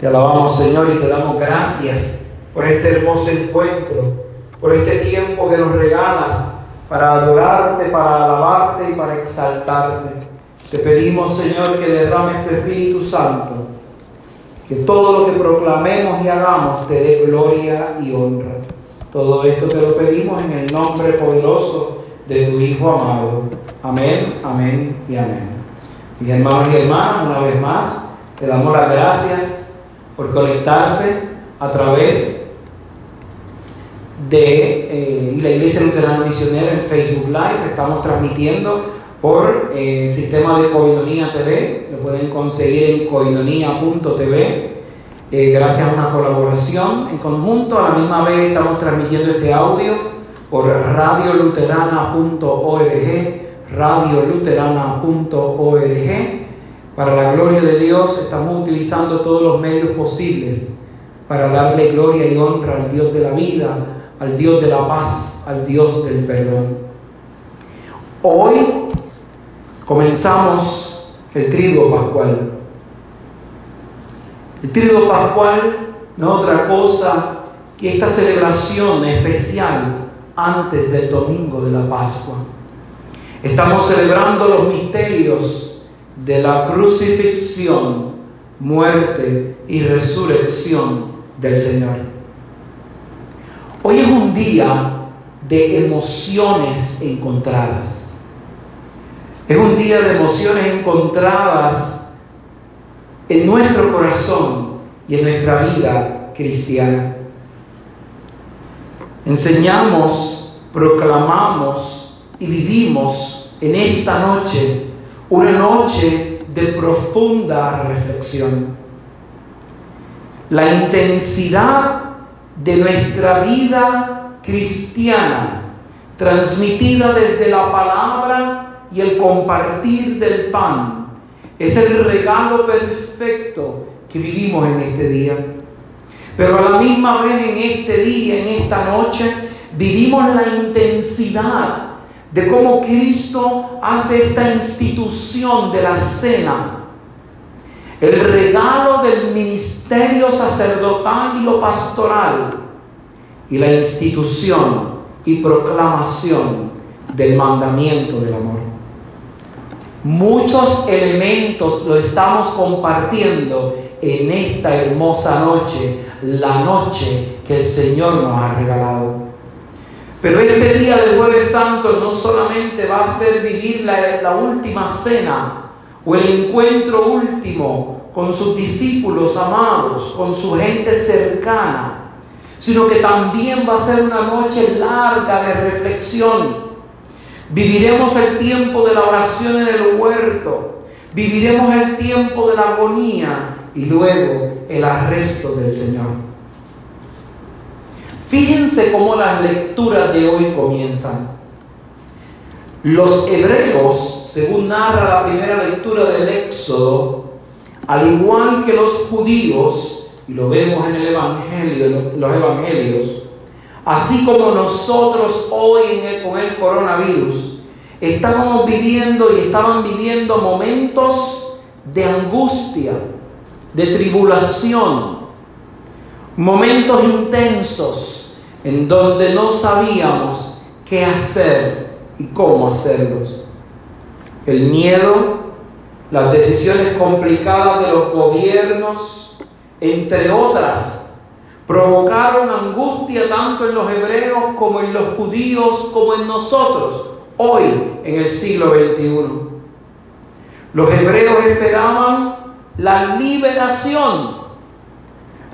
Te alabamos, Señor, y te damos gracias por este hermoso encuentro, por este tiempo que nos regalas para adorarte, para alabarte y para exaltarte. Te pedimos, Señor, que derrames tu Espíritu Santo, que todo lo que proclamemos y hagamos te dé gloria y honra. Todo esto te lo pedimos en el nombre poderoso de tu Hijo amado. Amén, amén y amén. Mis hermanos y hermanas, una vez más, le damos las gracias por conectarse a través de eh, la Iglesia Luterana Misionera en Facebook Live. Estamos transmitiendo por eh, el sistema de Coinonía TV. Lo pueden conseguir en coinonía.tv. Eh, gracias a una colaboración en conjunto. A la misma vez estamos transmitiendo este audio por radioluterana.org, radioluterana.org. Para la gloria de Dios estamos utilizando todos los medios posibles para darle gloria y honra al Dios de la vida, al Dios de la paz, al Dios del perdón. Hoy comenzamos el trigo pascual. El trigo pascual no es otra cosa que esta celebración especial antes del domingo de la Pascua. Estamos celebrando los misterios de la crucifixión, muerte y resurrección del Señor. Hoy es un día de emociones encontradas. Es un día de emociones encontradas en nuestro corazón y en nuestra vida cristiana. Enseñamos, proclamamos y vivimos en esta noche una noche de profunda reflexión. La intensidad de nuestra vida cristiana, transmitida desde la palabra y el compartir del pan, es el regalo perfecto que vivimos en este día. Pero a la misma vez en este día, en esta noche, vivimos la intensidad de cómo Cristo hace esta institución de la cena, el regalo del ministerio sacerdotal y pastoral y la institución y proclamación del mandamiento del amor. Muchos elementos lo estamos compartiendo en esta hermosa noche, la noche que el Señor nos ha regalado. Pero este día del jueves santo no solamente va a ser vivir la, la, última cena o el encuentro último con sus discípulos amados, con su gente cercana, sino que también va a ser una noche larga de reflexión. Viviremos el tiempo de la oración en el huerto, viviremos el tiempo de la agonía y luego el arresto del Señor. Fíjense cómo las lecturas de hoy comienzan. Los hebreos, según narra la primera lectura del Éxodo, al igual que los judíos, y lo vemos en los Evangelios, así como nosotros hoy en el, con el coronavirus, estábamos viviendo y estaban viviendo momentos de angustia, de tribulación, momentos intensos en donde no sabíamos qué hacer y cómo hacerlos. El miedo, las decisiones complicadas de los gobiernos, entre otras, provocaron angustia tanto en los hebreos como en los judíos, como en nosotros, hoy en el siglo XXI. Los hebreos esperaban la liberación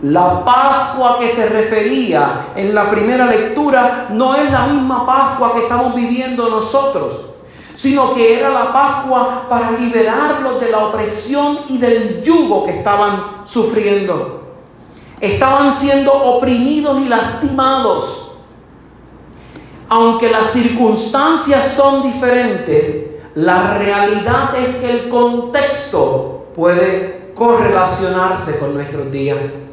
la Pascua que se refería en la primera lectura no es la misma Pascua que estamos viviendo nosotros, sino que era la Pascua para liberarlos de la opresión y del yugo que estaban sufriendo. Estaban siendo oprimidos y lastimados. Aunque las circunstancias son diferentes, la realidad es que el contexto puede correlacionarse con nuestros días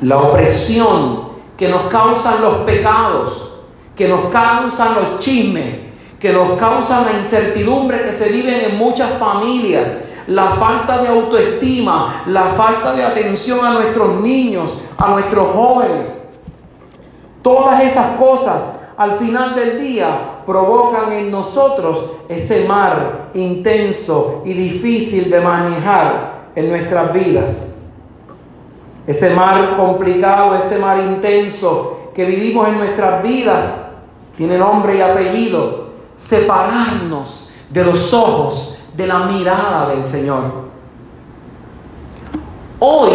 la opresión que nos causan los pecados, que nos causan los chismes, que nos causan la incertidumbre que se viven en muchas familias, la falta de autoestima, la falta de atención a nuestros niños, a nuestros jóvenes. Todas esas cosas al final del día provocan en nosotros ese mar intenso y difícil de manejar en nuestras vidas. Ese mar complicado, ese mar intenso que vivimos en nuestras vidas, tiene nombre y apellido. Separarnos de los ojos, de la mirada del Señor. Hoy,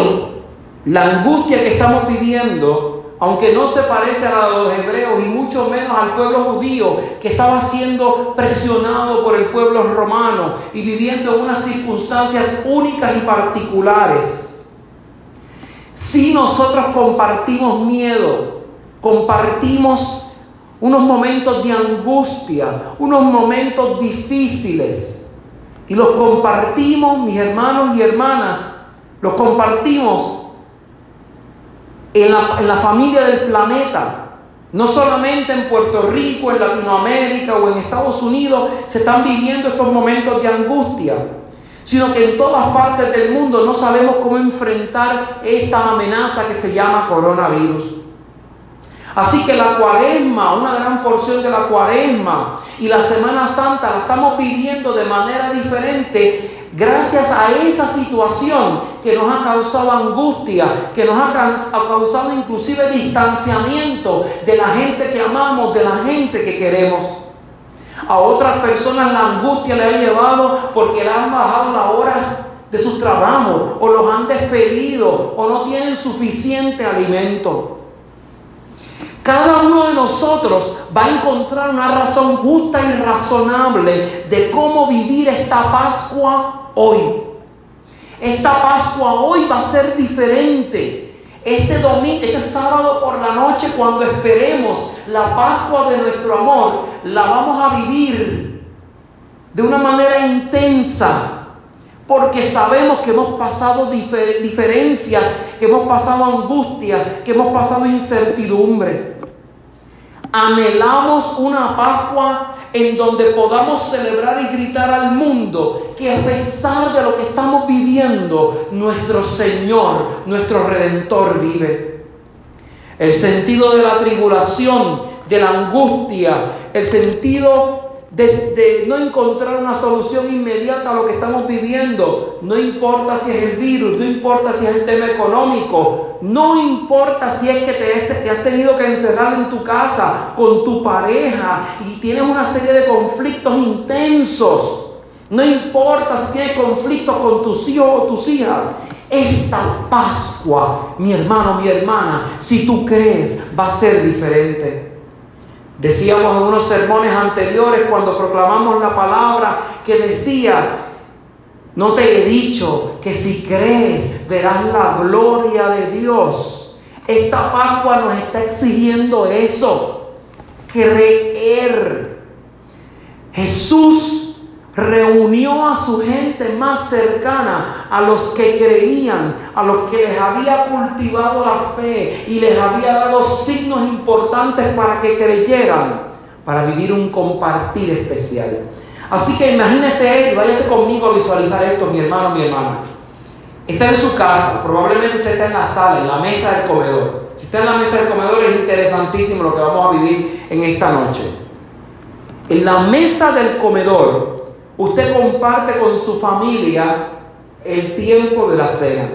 la angustia que estamos viviendo aunque no se parece a la de los hebreos y mucho menos al pueblo judío que estaba siendo presionado por el pueblo romano y viviendo en unas circunstancias únicas y particulares. Si nosotros compartimos miedo, compartimos unos momentos de angustia, unos momentos difíciles, y los compartimos, mis hermanos y hermanas, los compartimos en la, familia del planeta. No solamente en Puerto Rico, en Latinoamérica o en Estados Unidos se están viviendo estos momentos de angustia, sino que en todas partes del mundo no sabemos cómo enfrentar esta amenaza que se llama coronavirus. Así que la cuaresma, una gran porción de la cuaresma y la Semana Santa la estamos viviendo de manera diferente Gracias a esa situación que nos ha causado angustia, que nos ha causado inclusive distanciamiento de la gente que amamos, de la gente que queremos. A otras personas la angustia le ha llevado porque le han bajado las horas de su trabajo o los han despedido o no tienen suficiente alimento. Cada uno de nosotros va a encontrar una razón justa y razonable de cómo vivir esta Pascua hoy. Esta Pascua hoy va a ser diferente. Este domingo, este sábado por la noche, cuando esperemos la Pascua de nuestro amor, la vamos a vivir de una manera intensa. Porque sabemos que hemos pasado diferencias, que hemos pasado angustias, que hemos pasado incertidumbre. Anhelamos una Pascua en donde podamos celebrar y gritar al mundo que a pesar de lo que estamos viviendo, nuestro Señor, nuestro Redentor vive. El sentido de la tribulación, de la angustia, el sentido de, no encontrar una solución inmediata a lo que estamos viviendo. No importa si es el virus, no importa si es el tema económico, no importa si es que te, te has tenido que encerrar en tu casa con tu pareja y tienes una serie de conflictos intensos. No importa si tienes conflictos con tus hijos o tus hijas. Esta Pascua, mi hermano, mi hermana, si tú crees, va a ser diferente. Decíamos en unos sermones anteriores cuando proclamamos la palabra que decía, no te he dicho que si crees verás la gloria de Dios. Esta Pascua nos está exigiendo eso, creer. Jesús reunió a su gente más cercana, a los que creían, a los que les había cultivado la fe y les había dado signos importantes para que creyeran, para vivir un compartir especial. Así que imagínese y váyase conmigo a visualizar esto, mi hermano, mi hermana. Está en su casa, probablemente usted está en la sala, en la mesa del comedor. Si está en la mesa del comedor es interesantísimo lo que vamos a vivir en esta noche. En la mesa del comedor Usted comparte con su familia el tiempo de la cena.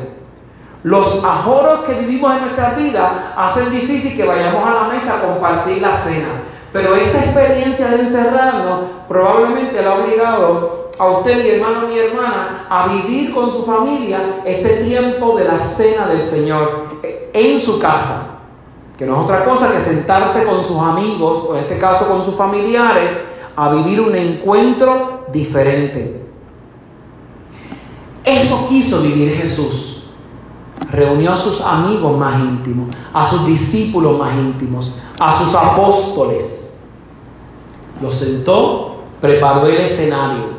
Los ajoros que vivimos en nuestra vida hacen difícil que vayamos a la mesa a compartir la cena. Pero esta experiencia de encerrarnos probablemente le ha obligado a usted, mi hermano, mi hermana, a vivir con su familia este tiempo de la cena del Señor en su casa. Que no es otra cosa que sentarse con sus amigos, o en este caso con sus familiares, a vivir un encuentro diferente. Eso quiso vivir Jesús. Reunió a sus amigos más íntimos, a sus discípulos más íntimos, a sus apóstoles. Los sentó, preparó el escenario.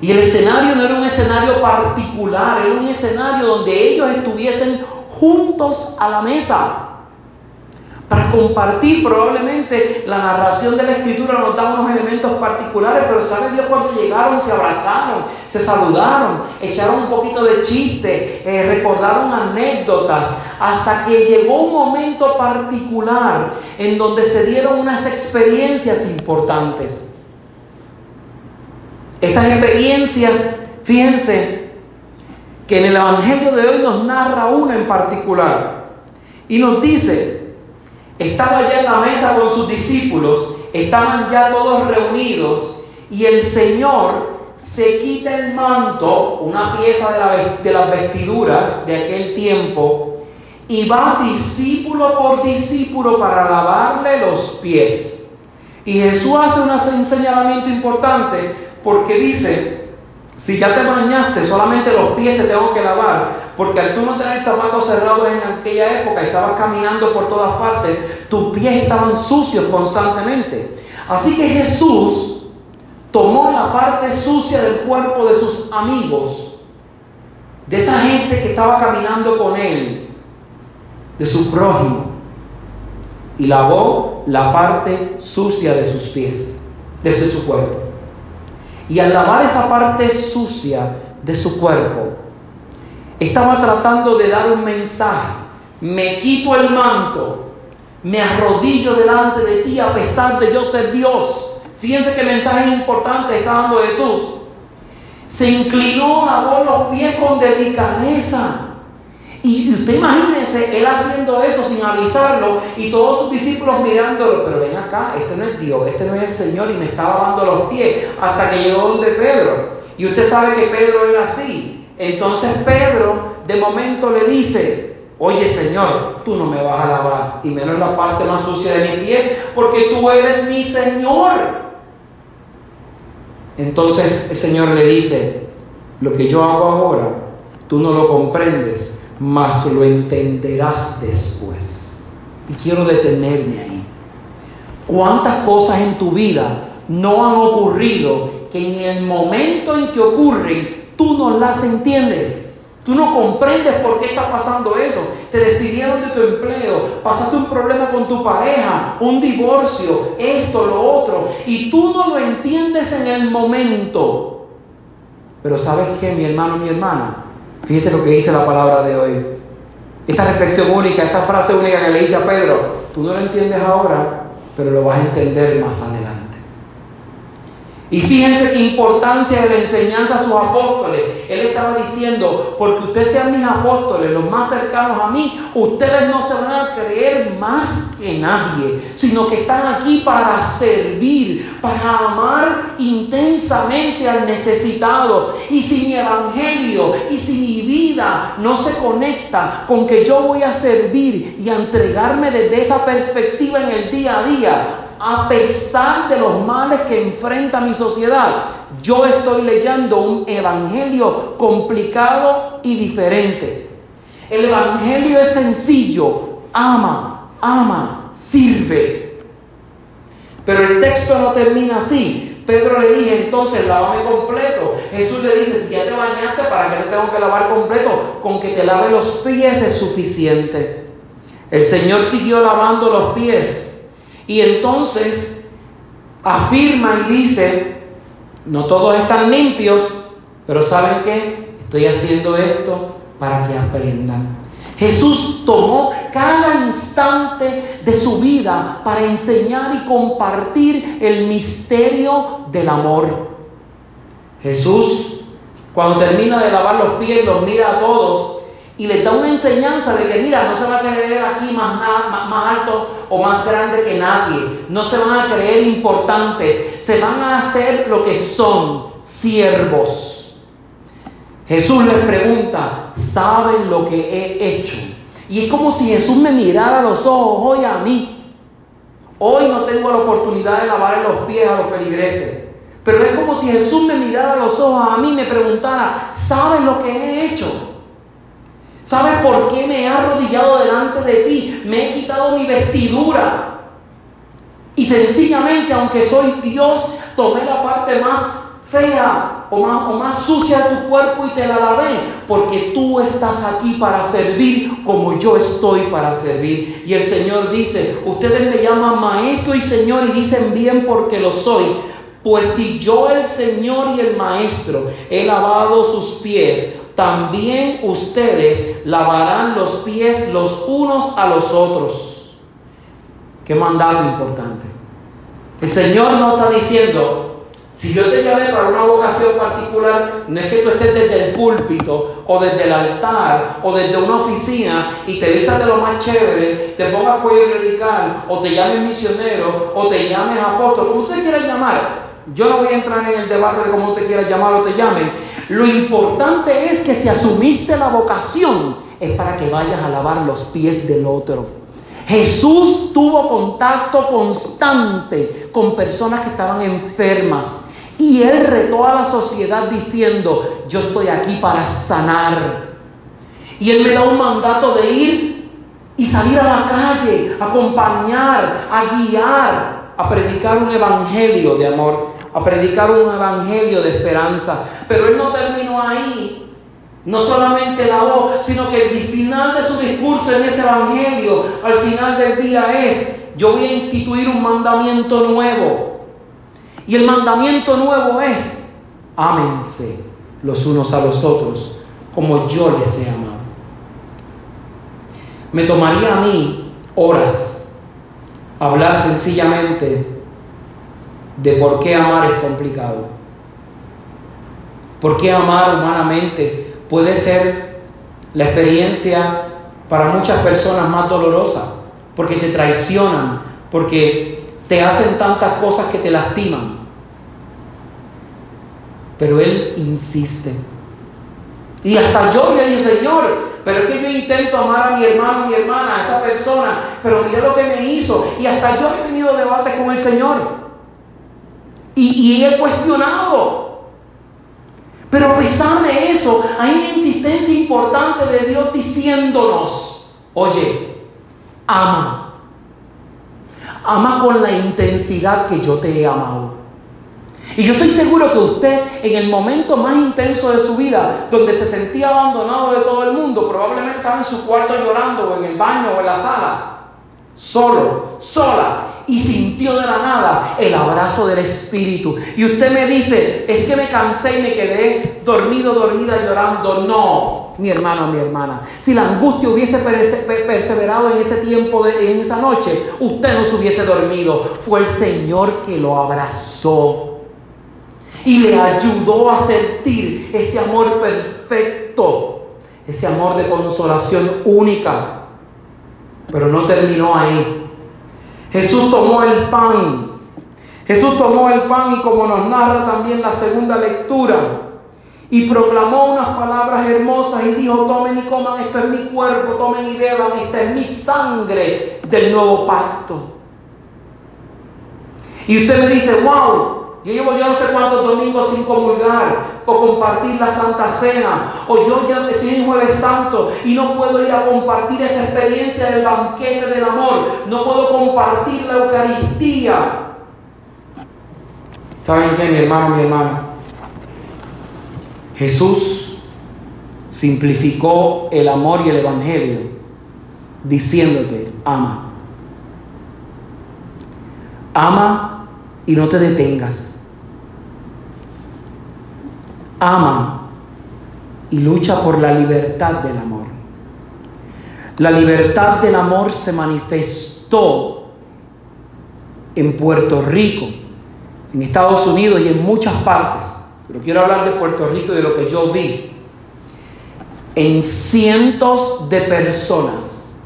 Y el escenario no era un escenario particular, era un escenario donde ellos estuviesen juntos a la mesa. Para compartir. Probablemente la narración de la escritura nos da unos elementos particulares, pero sabe Dios cuando llegaron, se abrazaron, se saludaron, echaron un poquito de chiste, eh, recordaron anécdotas, hasta que llegó un momento particular en donde se dieron unas experiencias importantes. Estas experiencias, fíjense, que en el Evangelio de hoy nos narra una en particular. Y nos dice, estaba ya en la mesa con sus discípulos, estaban ya todos reunidos y el Señor se quita el manto, una pieza de, las vestiduras de aquel tiempo, y va discípulo por discípulo para lavarle los pies. Y Jesús hace un señalamiento importante porque dice, si ya te bañaste, solamente los pies te tengo que lavar, porque al tú no tener zapatos cerrados en aquella época, estabas caminando por todas partes, tus pies estaban sucios constantemente. Así que Jesús tomó la parte sucia del cuerpo de sus amigos, de esa gente que estaba caminando con él, de su prójimo y lavó la parte sucia de sus pies, desde su cuerpo. Y al lavar esa parte sucia de su cuerpo, estaba tratando de dar un mensaje. Me quito el manto, me arrodillo delante de ti a pesar de yo ser Dios. Fíjense qué mensaje importante está dando Jesús. Se inclinó, lavó los pies con delicadeza y usted imagínense él haciendo eso sin avisarlo y todos sus discípulos mirándolo, pero ven acá, este no es Dios, este no es el Señor y me está lavando los pies hasta que llegó donde Pedro. Y usted sabe que Pedro era así. Entonces Pedro de momento le dice, oye Señor, tú no me vas a lavar y menos la parte más sucia de mi pie porque tú eres mi Señor. Entonces el Señor le dice, lo que yo hago ahora, tú no lo comprendes mas lo entenderás después. Y quiero detenerme ahí. ¿Cuántas cosas en tu vida no han ocurrido que en el momento en que ocurren, tú no las entiendes? Tú no comprendes por qué está pasando eso. Te despidieron de tu empleo, pasaste un problema con tu pareja, un divorcio, esto, lo otro, y tú no lo entiendes en el momento. Pero sabes qué, mi hermano, mi hermana, Fíjese lo que dice la palabra de hoy. Esta reflexión única, esta frase única que le dice a Pedro, tú no lo entiendes ahora, pero lo vas a entender más adelante. Y fíjense qué importancia de la enseñanza a sus apóstoles. Él estaba diciendo, porque ustedes sean mis apóstoles, los más cercanos a mí, ustedes no se van a creer más que nadie, sino que están aquí para servir, para amar intensamente al necesitado. Y si mi evangelio y si mi vida no se conecta con que yo voy a servir y a entregarme desde esa perspectiva en el día a día, a pesar de los males que enfrenta mi sociedad, yo estoy leyendo un evangelio complicado y diferente. El evangelio es sencillo, ama, ama, sirve. Pero el texto no termina así. Pedro le dice entonces, lávame completo. Jesús le dice, si ya te bañaste, ¿para qué te tengo que lavar completo? Con que te lave los pies es suficiente. El Señor siguió lavando los pies y entonces afirma y dice, no todos están limpios, pero ¿saben qué? Estoy haciendo esto para que aprendan. Jesús tomó cada instante de su vida para enseñar y compartir el misterio del amor. Jesús, cuando termina de lavar los pies, los mira a todos y les da una enseñanza de que, mira, no se va a creer aquí más, más, alto o más grande que nadie, no se van a creer importantes, se van a hacer lo que son, siervos. Jesús les pregunta, ¿saben lo que he hecho? Y es como si Jesús me mirara a los ojos hoy a mí. Hoy no tengo la oportunidad de lavar los pies a los feligreses. Pero es como si Jesús me mirara a los ojos a mí y me preguntara, ¿saben lo que he hecho? ¿Sabes por qué me he arrodillado delante de ti? Me he quitado mi vestidura. Y sencillamente, aunque soy Dios, tomé la parte más fea o más, o más sucia de tu cuerpo y te la lavé, porque tú estás aquí para servir como yo estoy para servir. Y el Señor dice, ustedes me llaman maestro y Señor y dicen bien porque lo soy. Pues si yo el Señor y el Maestro he lavado sus pies, también ustedes lavarán los pies los unos a los otros. Qué mandato importante. El Señor no está diciendo, si yo te llamé para una vocación particular, no es que tú estés desde el púlpito o desde el altar o desde una oficina y te vistas de lo más chévere, te pongas cuello radical o te llames misionero o te llames apóstol, como usted quiera llamar. Yo no voy a entrar en el debate de cómo usted quiera llamar o te llamen. Lo importante es que si asumiste la vocación, es para que vayas a lavar los pies del otro. Jesús tuvo contacto constante con personas que estaban enfermas y él retó a la sociedad diciendo, yo estoy aquí para sanar. Y él me da un mandato de ir y salir a la calle, acompañar, a guiar, a predicar un evangelio de amor a predicar un evangelio de esperanza. Pero él no terminó ahí. No solamente la voz, sino que el final de su discurso en ese evangelio, al final del día es, yo voy a instituir un mandamiento nuevo. Y el mandamiento nuevo es, ámense los unos a los otros como yo les he amado. Me tomaría a mí horas hablar sencillamente de por qué amar es complicado. ¿Por qué amar humanamente puede ser la experiencia para muchas personas más dolorosa? Porque te traicionan, porque te hacen tantas cosas que te lastiman. Pero Él insiste. Y hasta yo le digo, Señor, pero es que yo intento amar a mi hermano, a mi hermana, a esa persona, pero mira lo que me hizo. Y hasta yo he tenido debates con el Señor. Y, he cuestionado. Pero a pesar de eso, hay una insistencia importante de Dios diciéndonos, oye, ama. Ama con la intensidad que yo te he amado. Y yo estoy seguro que usted en el momento más intenso de su vida, donde se sentía abandonado de todo el mundo, probablemente estaba en su cuarto llorando o en el baño o en la sala, solo, sola, y sintió de la nada el abrazo del Espíritu. Y usted me dice, es que me cansé y me quedé dormido, dormida, llorando. No, mi hermano, mi hermana. Si la angustia hubiese perseverado en ese tiempo, de, en esa noche, usted no se hubiese dormido. Fue el Señor que lo abrazó y le ayudó a sentir ese amor perfecto, ese amor de consolación única. Pero no terminó ahí. Jesús tomó el pan. Jesús tomó el pan y como nos narra también la segunda lectura, y proclamó unas palabras hermosas y dijo, tomen y coman, esto es mi cuerpo, tomen y beban, esta es mi sangre del nuevo pacto. Y usted me dice, wow, yo llevo yo no sé cuántos domingos sin comulgar o compartir la Santa Cena. O yo ya estoy en Jueves Santo y no puedo ir a compartir esa experiencia del banquete del amor. No puedo compartir la Eucaristía. ¿Saben qué, mi hermano, mi hermana? Jesús simplificó el amor y el Evangelio diciéndote, ama. Ama y no te detengas ama y lucha por la libertad del amor. La libertad del amor se manifestó en Puerto Rico, en Estados Unidos y en muchas partes. Pero quiero hablar de Puerto Rico y de lo que yo vi. En cientos de personas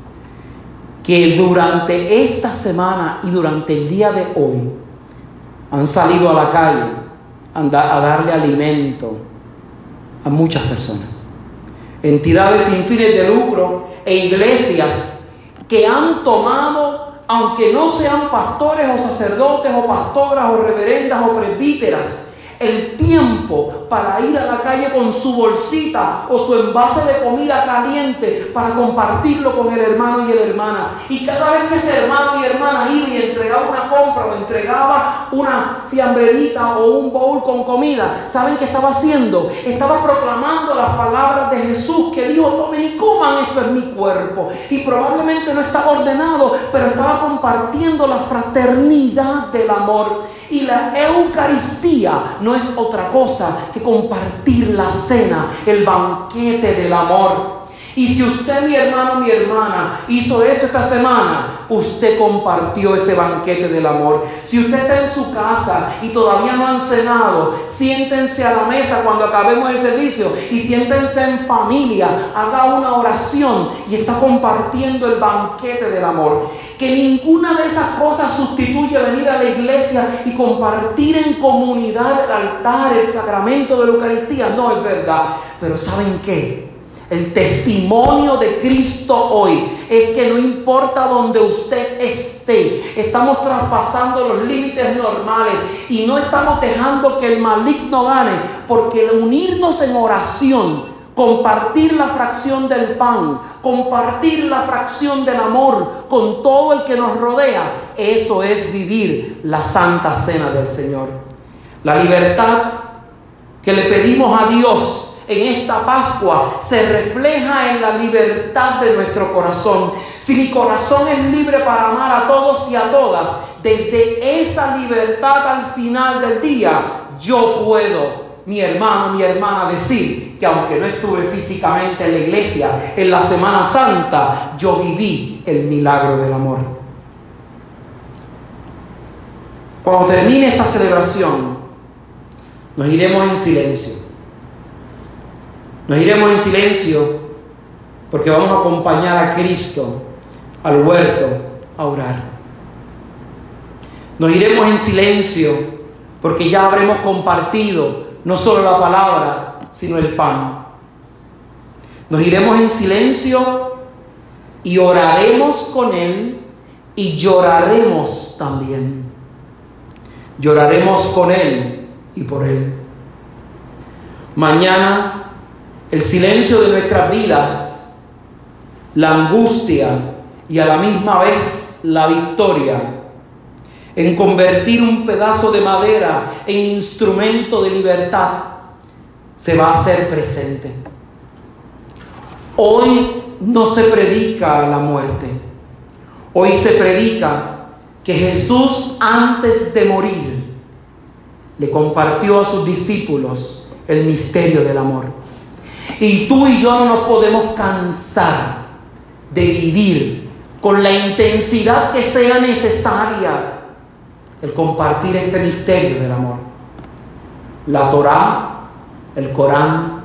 que durante esta semana y durante el día de hoy han salido a la calle a darle alimento a muchas personas. Entidades sin fines de lucro e iglesias que han tomado, aunque no sean pastores o sacerdotes o pastoras o reverendas o presbíteras, el tiempo para ir a la calle con su bolsita o su envase de comida caliente para compartirlo con el hermano y la hermana. Y cada vez que ese hermano y hermana iba y entregaba una compra o entregaba una fiambrerita o un bowl con comida, ¿saben qué estaba haciendo? Estaba proclamando las palabras de Jesús que dijo, tomen y coman, esto es mi cuerpo. Y probablemente no estaba ordenado, pero estaba compartiendo la fraternidad del amor. Y la Eucaristía no es otra cosa que compartir la cena, el banquete del amor. Y si usted, mi hermano, mi hermana, hizo esto esta semana, usted compartió ese banquete del amor. Si usted está en su casa y todavía no han cenado, siéntense a la mesa cuando acabemos el servicio y siéntense en familia, haga una oración y está compartiendo el banquete del amor. Que ninguna de esas cosas sustituye venir a la iglesia y compartir en comunidad el altar, el sacramento de la Eucaristía. No es verdad. Pero ¿saben qué? El testimonio de Cristo hoy es que no importa donde usted esté, estamos traspasando los límites normales y no estamos dejando que el maligno gane, porque unirnos en oración, compartir la fracción del pan, compartir la fracción del amor con todo el que nos rodea, eso es vivir la santa cena del Señor. La libertad que le pedimos a Dios en esta Pascua se refleja en la libertad de nuestro corazón. Si mi corazón es libre para amar a todos y a todas, desde esa libertad al final del día, yo puedo, mi hermano, mi hermana, decir que aunque no estuve físicamente en la iglesia en la Semana Santa, yo viví el milagro del amor. Cuando termine esta celebración, nos iremos en silencio. Nos iremos en silencio porque vamos a acompañar a Cristo al huerto a orar. Nos iremos en silencio porque ya habremos compartido no solo la palabra, sino el pan. Nos iremos en silencio y oraremos con Él y lloraremos también. Lloraremos con Él y por Él. Mañana el silencio de nuestras vidas, la angustia y a la misma vez la victoria en convertir un pedazo de madera en instrumento de libertad, se va a hacer presente. Hoy no se predica la muerte, hoy se predica que Jesús antes de morir le compartió a sus discípulos el misterio del amor. Y tú y yo no nos podemos cansar de vivir con la intensidad que sea necesaria el compartir este misterio del amor. La Torá, el Corán,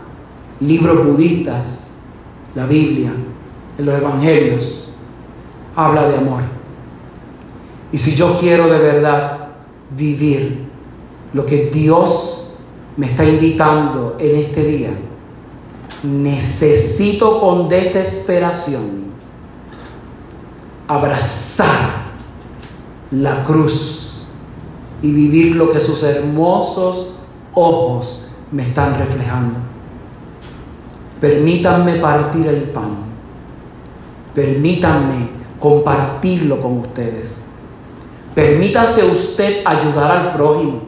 libros budistas, la Biblia, en los Evangelios, habla de amor. Y si yo quiero de verdad vivir lo que Dios me está invitando en este día, necesito con desesperación abrazar la cruz y vivir lo que sus hermosos ojos me están reflejando. Permítanme partir el pan. Permítanme compartirlo con ustedes. Permítase usted ayudar al prójimo.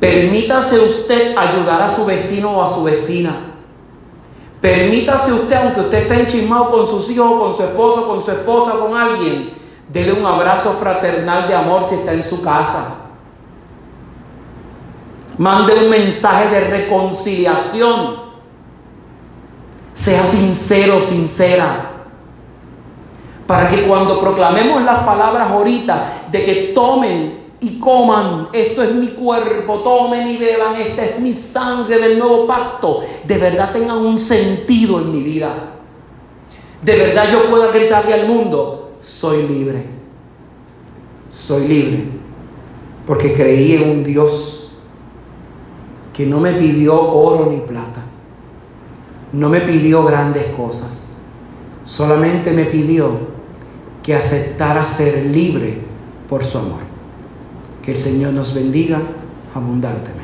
Permítase usted ayudar a su vecino o a su vecina. Permítase usted, aunque usted esté enchismado con sus hijos, con su esposo, con su esposa, con alguien, dele un abrazo fraternal de amor si está en su casa. Mande un mensaje de reconciliación. Sea sincero, sincera. Para que cuando proclamemos las palabras ahorita de que tomen y coman, esto es mi cuerpo, tomen y beban, esta es mi sangre del nuevo pacto, de verdad tengan un sentido en mi vida. De verdad yo pueda gritarle al mundo, soy libre, soy libre, porque creí en un Dios que no me pidió oro ni plata, no me pidió grandes cosas, solamente me pidió que aceptara ser libre por su amor. Que el Señor nos bendiga abundantemente.